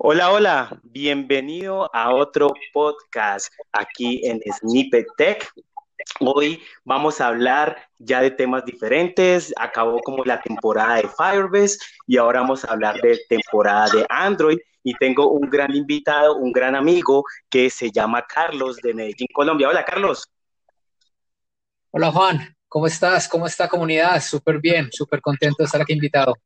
Hola, hola, bienvenido a otro podcast aquí en Snippet Tech. Hoy vamos a hablar ya de temas diferentes. Acabó como la temporada de Firebase y ahora vamos a hablar de temporada de Android. Y tengo un gran invitado, un gran amigo que se llama Carlos de Medellín, Colombia. Hola, Carlos. Hola, Juan. ¿Cómo estás? ¿Cómo está comunidad? Súper bien, súper contento de estar aquí invitado.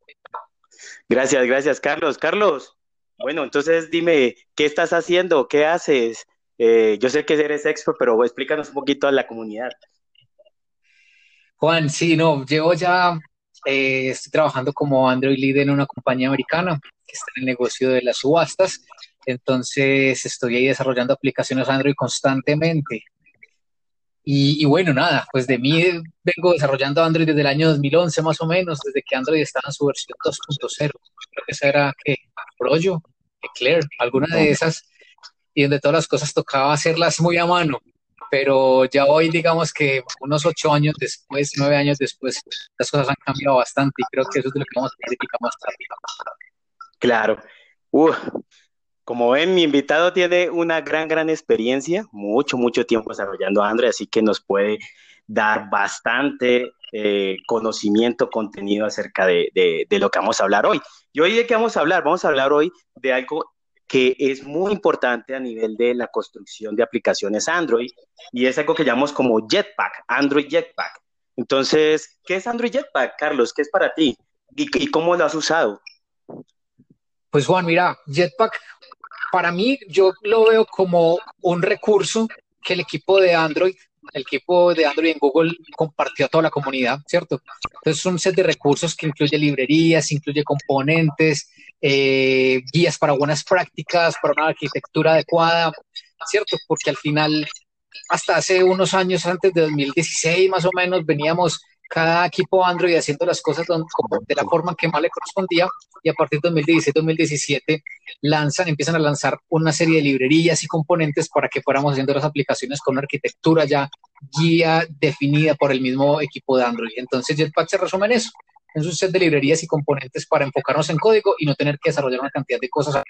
Gracias, gracias, Carlos. Carlos, bueno, entonces dime, ¿qué estás haciendo? ¿Qué haces? Eh, yo sé que eres expo, pero explícanos un poquito a la comunidad. Juan, sí, no, llevo ya, eh, estoy trabajando como Android Lead en una compañía americana que está en el negocio de las subastas. Entonces estoy ahí desarrollando aplicaciones Android constantemente. Y, bueno, nada, pues de mí vengo desarrollando Android desde el año 2011 más o menos, desde que Android estaba en su versión 2.0. Creo que esa era que Proyo, Eclair, alguna de esas, y donde todas las cosas tocaba hacerlas muy a mano. Pero ya hoy, digamos que unos ocho años después, nueve años después, las cosas han cambiado bastante y creo que eso es de lo que vamos a platicar más tarde. Claro. Como ven, mi invitado tiene una gran, gran experiencia, mucho, mucho tiempo desarrollando Android, así que nos puede dar bastante eh, conocimiento, contenido acerca de, de, lo que vamos a hablar hoy. Y hoy de qué vamos a hablar? Vamos a hablar hoy de algo que es muy importante a nivel de la construcción de aplicaciones Android y es algo que llamamos como Jetpack, Android Jetpack. Entonces, ¿qué es Android Jetpack, Carlos? ¿Qué es para ti? ¿Y, y cómo lo has usado? Pues Juan, mira, Jetpack para mí yo lo veo como un recurso que el equipo de Android, el equipo de Android en Google compartió a toda la comunidad, ¿cierto? Entonces es un set de recursos que incluye librerías, incluye componentes, eh, guías para buenas prácticas, para una arquitectura adecuada, ¿cierto? Porque al final, hasta hace unos años antes de 2016 más o menos, veníamos cada equipo Android haciendo las cosas de la forma que más le correspondía y a partir de 2016-2017 lanzan, empiezan a lanzar una serie de librerías y componentes para que fuéramos haciendo las aplicaciones con una arquitectura ya guía definida por el mismo equipo de Android. Entonces Jetpack se resume en eso. Es un set de librerías y componentes para enfocarnos en código y no tener que desarrollar una cantidad de cosas.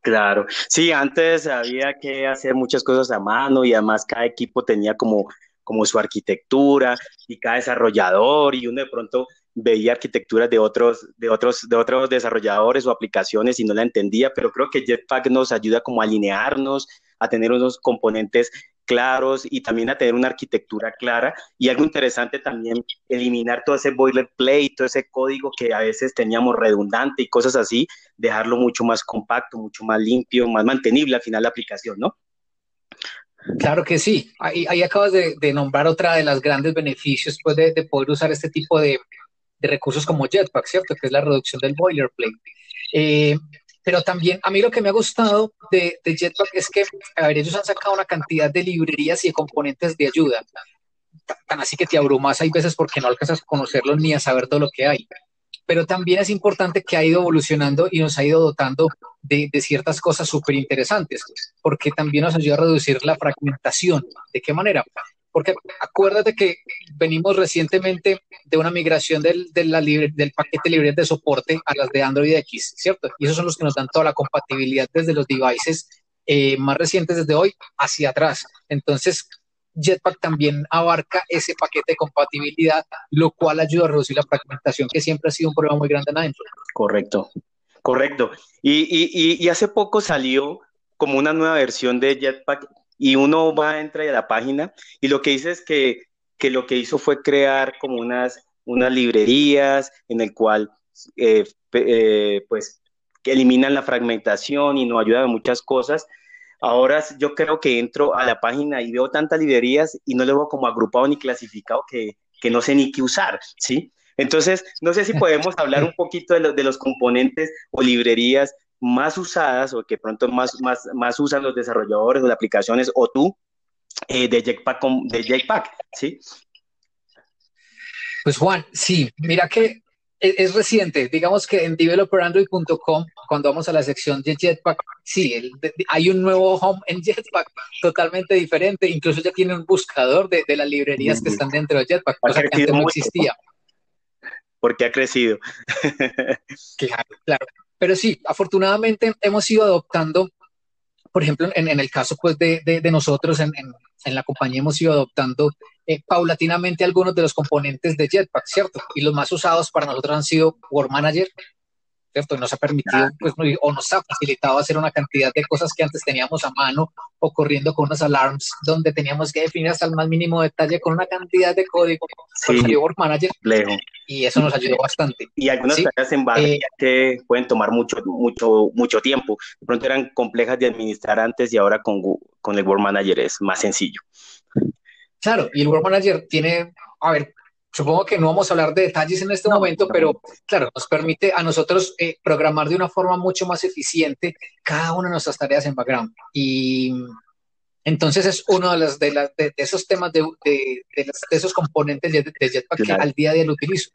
Claro, sí, antes había que hacer muchas cosas a mano y además cada equipo tenía como como su arquitectura y cada desarrollador y uno de pronto veía arquitecturas de otros, de otros, de otros desarrolladores o aplicaciones y no la entendía, pero creo que Jetpack nos ayuda como a alinearnos, a tener unos componentes claros y también a tener una arquitectura clara. Y algo interesante también, eliminar todo ese boilerplate, todo ese código que a veces teníamos redundante y cosas así, dejarlo mucho más compacto, mucho más limpio, más mantenible al final la aplicación, ¿no? Claro que sí. Ahí, acabas de, nombrar otra de las grandes beneficios pues, de, poder usar este tipo de, recursos como Jetpack, ¿cierto? Que es la reducción del boilerplate. Eh, pero también a mí lo que me ha gustado de, Jetpack es que, a ver, ellos han sacado una cantidad de librerías y componentes de ayuda. Tan así que te abrumas hay veces porque no alcanzas a conocerlos ni a saber todo lo que hay pero también es importante que ha ido evolucionando y nos ha ido dotando de, ciertas cosas súper interesantes, porque también nos ayuda a reducir la fragmentación. ¿De qué manera? Porque acuérdate que venimos recientemente de una migración del, del paquete libre de soporte a las de Android X, ¿cierto? Y esos son los que nos dan toda la compatibilidad desde los devices eh, más recientes desde hoy hacia atrás. Entonces, Jetpack también abarca ese paquete de compatibilidad, lo cual ayuda a reducir la fragmentación, que siempre ha sido un problema muy grande en Android. Correcto, correcto. Y, hace poco salió como una nueva versión de Jetpack y uno va, entra a la página y lo que dice es que, lo que hizo fue crear como unas, unas librerías en el cual eh, eh, pues que eliminan la fragmentación y nos ayudan en muchas cosas Ahora yo creo que entro a la página y veo tantas librerías y no lo veo como agrupado ni clasificado que, no sé ni qué usar, ¿sí? Entonces, no sé si podemos hablar un poquito de, de los componentes o librerías más usadas o que pronto más, más, más usan los desarrolladores o de aplicaciones o tú eh, de, Jetpack, de Jetpack, ¿sí? Pues Juan, sí, mira que es, reciente. Digamos que en developerandroid.com, cuando vamos a la sección de Jetpack, sí, hay un nuevo home en Jetpack totalmente diferente. Incluso ya tiene un buscador de, las librerías que están dentro de Jetpack, cosa que antes no existía. Porque ha crecido. claro, claro. pero sí, afortunadamente hemos ido adoptando, por ejemplo, en, el caso pues, de, de, nosotros en, en, la compañía hemos ido adoptando eh, paulatinamente algunos de los componentes de Jetpack, ¿cierto? Y los más usados para nosotros han sido Work Manager, ¿cierto? Nos ha permitido, pues, o nos ha facilitado hacer una cantidad de cosas que antes teníamos a mano o corriendo con unas alarms donde teníamos que definir hasta el más mínimo detalle con una cantidad de código. Sí, Work Manager. Y eso nos ayudó bastante. Y algunas tareas en base eh, que pueden tomar mucho, mucho, mucho tiempo. De pronto eran complejas de administrar antes y ahora con, con el Work Manager es más sencillo. Claro, y el Work Manager tiene, a ver, Supongo que no vamos a hablar de detalles en este momento, pero claro, nos permite a nosotros eh, programar de una forma mucho más eficiente cada una de nuestras tareas en background. Y entonces es uno de, los, de, de, esos temas de, esos componentes de, Jetpack que al día a día lo utilizo,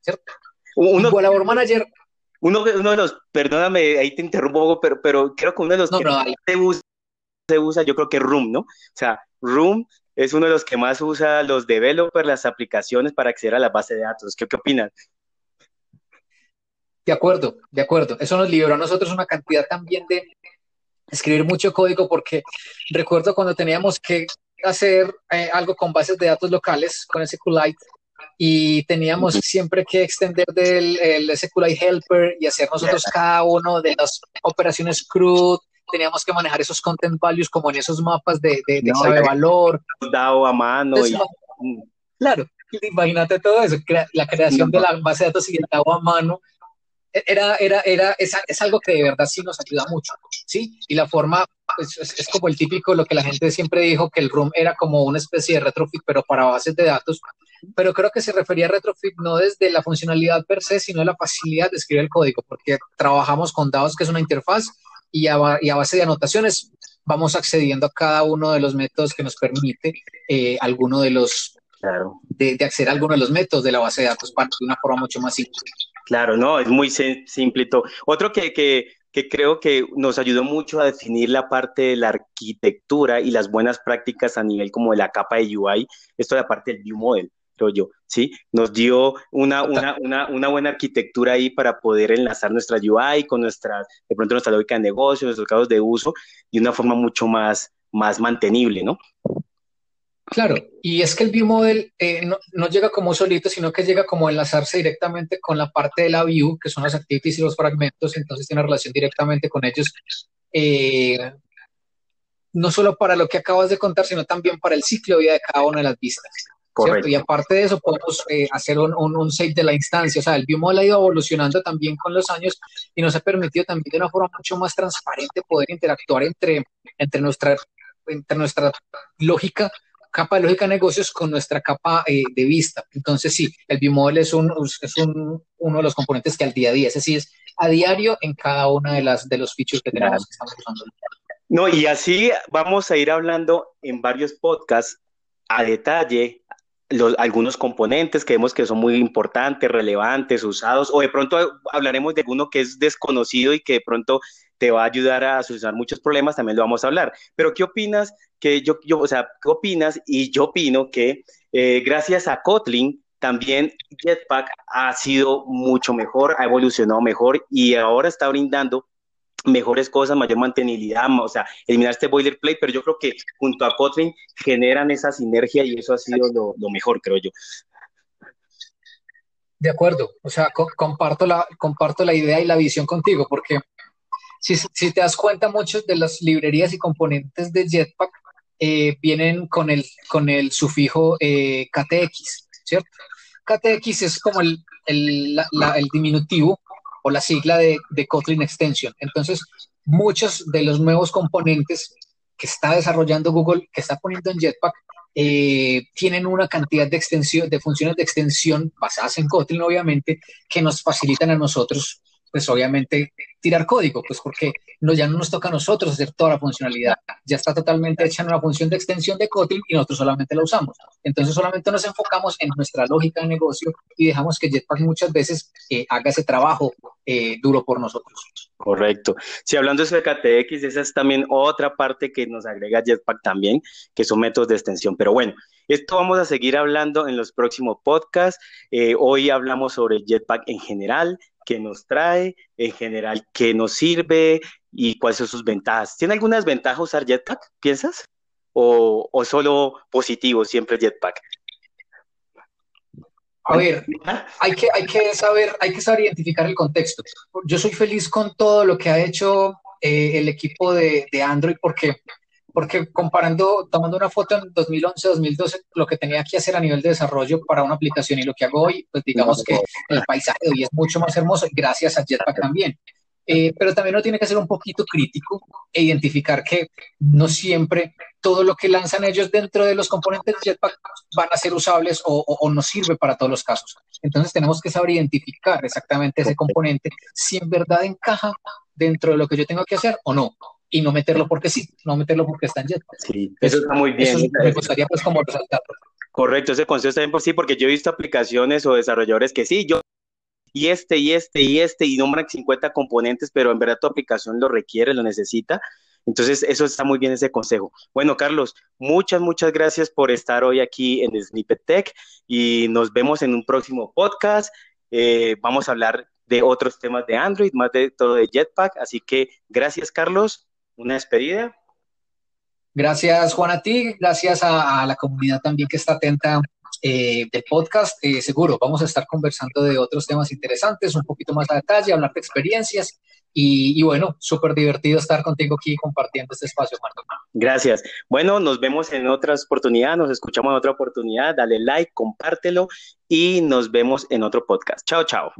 ¿cierto? Uno, Labor Manager. Uno, uno, de los, perdóname, ahí te interrumpo, pero, pero creo que uno de los que se, usa, se usa, yo creo que es Room, ¿no? O sea, Room es uno de los que más usa los developers, las aplicaciones para acceder a la base de datos. ¿Qué, qué opinas? De acuerdo, de acuerdo. Eso nos liberó a nosotros una cantidad también de escribir mucho código porque recuerdo cuando teníamos que hacer eh, algo con bases de datos locales, con SQLite, y teníamos siempre que extender del el SQLite Helper y hacer nosotros cada uno de las operaciones CRUD, teníamos que manejar esos content values como en esos mapas de, de, de valor. Dado a mano. Claro, imagínate todo eso, la creación de la base de datos y el dado a mano. E, era, era, era, es, es, algo que de verdad sí nos ayuda mucho, ¿sí? Y la forma, pues, es, es, como el típico, lo que la gente siempre dijo, que el ROOM era como una especie de retrofit, pero para bases de datos, pero creo que se refería a retrofit no desde la funcionalidad per se, sino de la facilidad de escribir el código, porque trabajamos con dados, que es una interfaz, y a, base de anotaciones vamos accediendo a cada uno de los métodos que nos permite eh, alguno de los claro. de, acceder a alguno de los métodos de la base de datos para de una forma mucho más simple. Claro, no, es muy simple. Otro que, que, que creo que nos ayudó mucho a definir la parte de la arquitectura y las buenas prácticas a nivel como de la capa de UI, esto de la parte del view model creo yo, ¿sí? Nos dio una, una, una, una, buena arquitectura ahí para poder enlazar nuestra UI con nuestra, de pronto nuestra lógica de negocio, nuestros casos de uso, de una forma mucho más, más mantenible, ¿no? Claro, y es que el view model eh, no, no, llega como solito, sino que llega como enlazarse directamente con la parte de la view, que son las activities y los fragmentos, entonces tiene relación directamente con ellos. Eh, no solo para lo que acabas de contar, sino también para el ciclo de vida de cada una de las vistas. Y aparte de eso, podemos eh, hacer un, un, save de la instancia. O sea, el BioModel ha ido evolucionando también con los años y nos ha permitido también de una forma mucho más transparente poder interactuar entre, entre, nuestra, entre nuestra lógica, capa de lógica de negocios con nuestra capa eh, de vista. Entonces, sí, el BioModel es, un, es un, uno de los componentes que al día a día, ese sí es a diario en cada una de, las, de los features que tenemos que estamos usando. No, y así vamos a ir hablando en varios podcasts a detalle algunos componentes que vemos que son muy importantes, relevantes, usados, o de pronto hablaremos de uno que es desconocido y que de pronto te va a ayudar a solucionar muchos problemas, también lo vamos a hablar. Pero ¿qué opinas? Que yo, yo o sea, ¿qué opinas? Y yo opino que eh, gracias a Kotlin también Jetpack ha sido mucho mejor, ha evolucionado mejor y ahora está brindando mejores cosas, mayor mantenibilidad, o sea, eliminar este boilerplate, pero yo creo que junto a Kotlin generan esa sinergia y eso ha sido lo, mejor, creo yo. De acuerdo, o sea, comparto, la, comparto la idea y la visión contigo, porque si, si te das cuenta, muchos de las librerías y componentes de Jetpack eh, vienen con el, con el sufijo eh, KTX, ¿cierto? KTX es como el, el diminutivo o la sigla de, de Kotlin Extension. Entonces, muchos de los nuevos componentes que está desarrollando Google, que está poniendo en Jetpack, eh, tienen una cantidad de extensión, de funciones de extensión basadas en Kotlin, obviamente, que nos facilitan a nosotros pues obviamente tirar código, pues porque no, ya no nos toca a nosotros hacer toda la funcionalidad, ya está totalmente hecha en una función de extensión de Kotlin y nosotros solamente la usamos. Entonces solamente nos enfocamos en nuestra lógica de negocio y dejamos que Jetpack muchas veces eh, haga ese trabajo eh, duro por nosotros. Correcto. Si hablando de KTX, esa es también otra parte que nos agrega Jetpack también, que son métodos de extensión. Pero bueno, esto vamos a seguir hablando en los próximos podcasts. Eh, hoy hablamos sobre Jetpack en general, qué nos trae, en general, qué nos sirve y cuáles son sus ventajas. ¿Tiene algunas ventajas usar Jetpack, piensas? ¿O, o solo positivo siempre Jetpack? A ver, hay que, hay que saber, hay que saber identificar el contexto. Yo soy feliz con todo lo que ha hecho eh, el equipo de, de, Android porque, porque comparando, tomando una foto en 2011, 2012, lo que tenía que hacer a nivel de desarrollo para una aplicación y lo que hago hoy, pues digamos que el paisaje hoy es mucho más hermoso gracias a Jetpack también. Eh, pero también uno tiene que ser un poquito crítico e identificar que no siempre todo lo que lanzan ellos dentro de los componentes de Jetpack van a ser usables o, o, no sirve para todos los casos. Entonces tenemos que saber identificar exactamente ese componente, si en verdad encaja dentro de lo que yo tengo que hacer o no. Y no meterlo porque sí, no meterlo porque está en Jetpack. Sí, eso está muy bien. Eso me gustaría pues como resaltarlo. Correcto, ese consejo está bien por sí, porque yo he visto aplicaciones o desarrolladores que sí, yo y este y este y este y nombran 50 componentes, pero en verdad tu aplicación lo requiere, lo necesita. Entonces, eso está muy bien ese consejo. Bueno, Carlos, muchas, muchas gracias por estar hoy aquí en Snippet Tech y nos vemos en un próximo podcast. Eh, vamos a hablar de otros temas de Android, más de todo de Jetpack. Así que gracias, Carlos. Una despedida. Gracias, Juan, a ti. Gracias a, a la comunidad también que está atenta eh, del podcast. Eh, seguro, vamos a estar conversando de otros temas interesantes, un poquito más a detalle, hablar de experiencias. Y, bueno, súper divertido estar contigo aquí compartiendo este espacio, Marco. Gracias. Bueno, nos vemos en otras oportunidades, nos escuchamos en otra oportunidad. Dale like, compártelo y nos vemos en otro podcast. Chao, chao.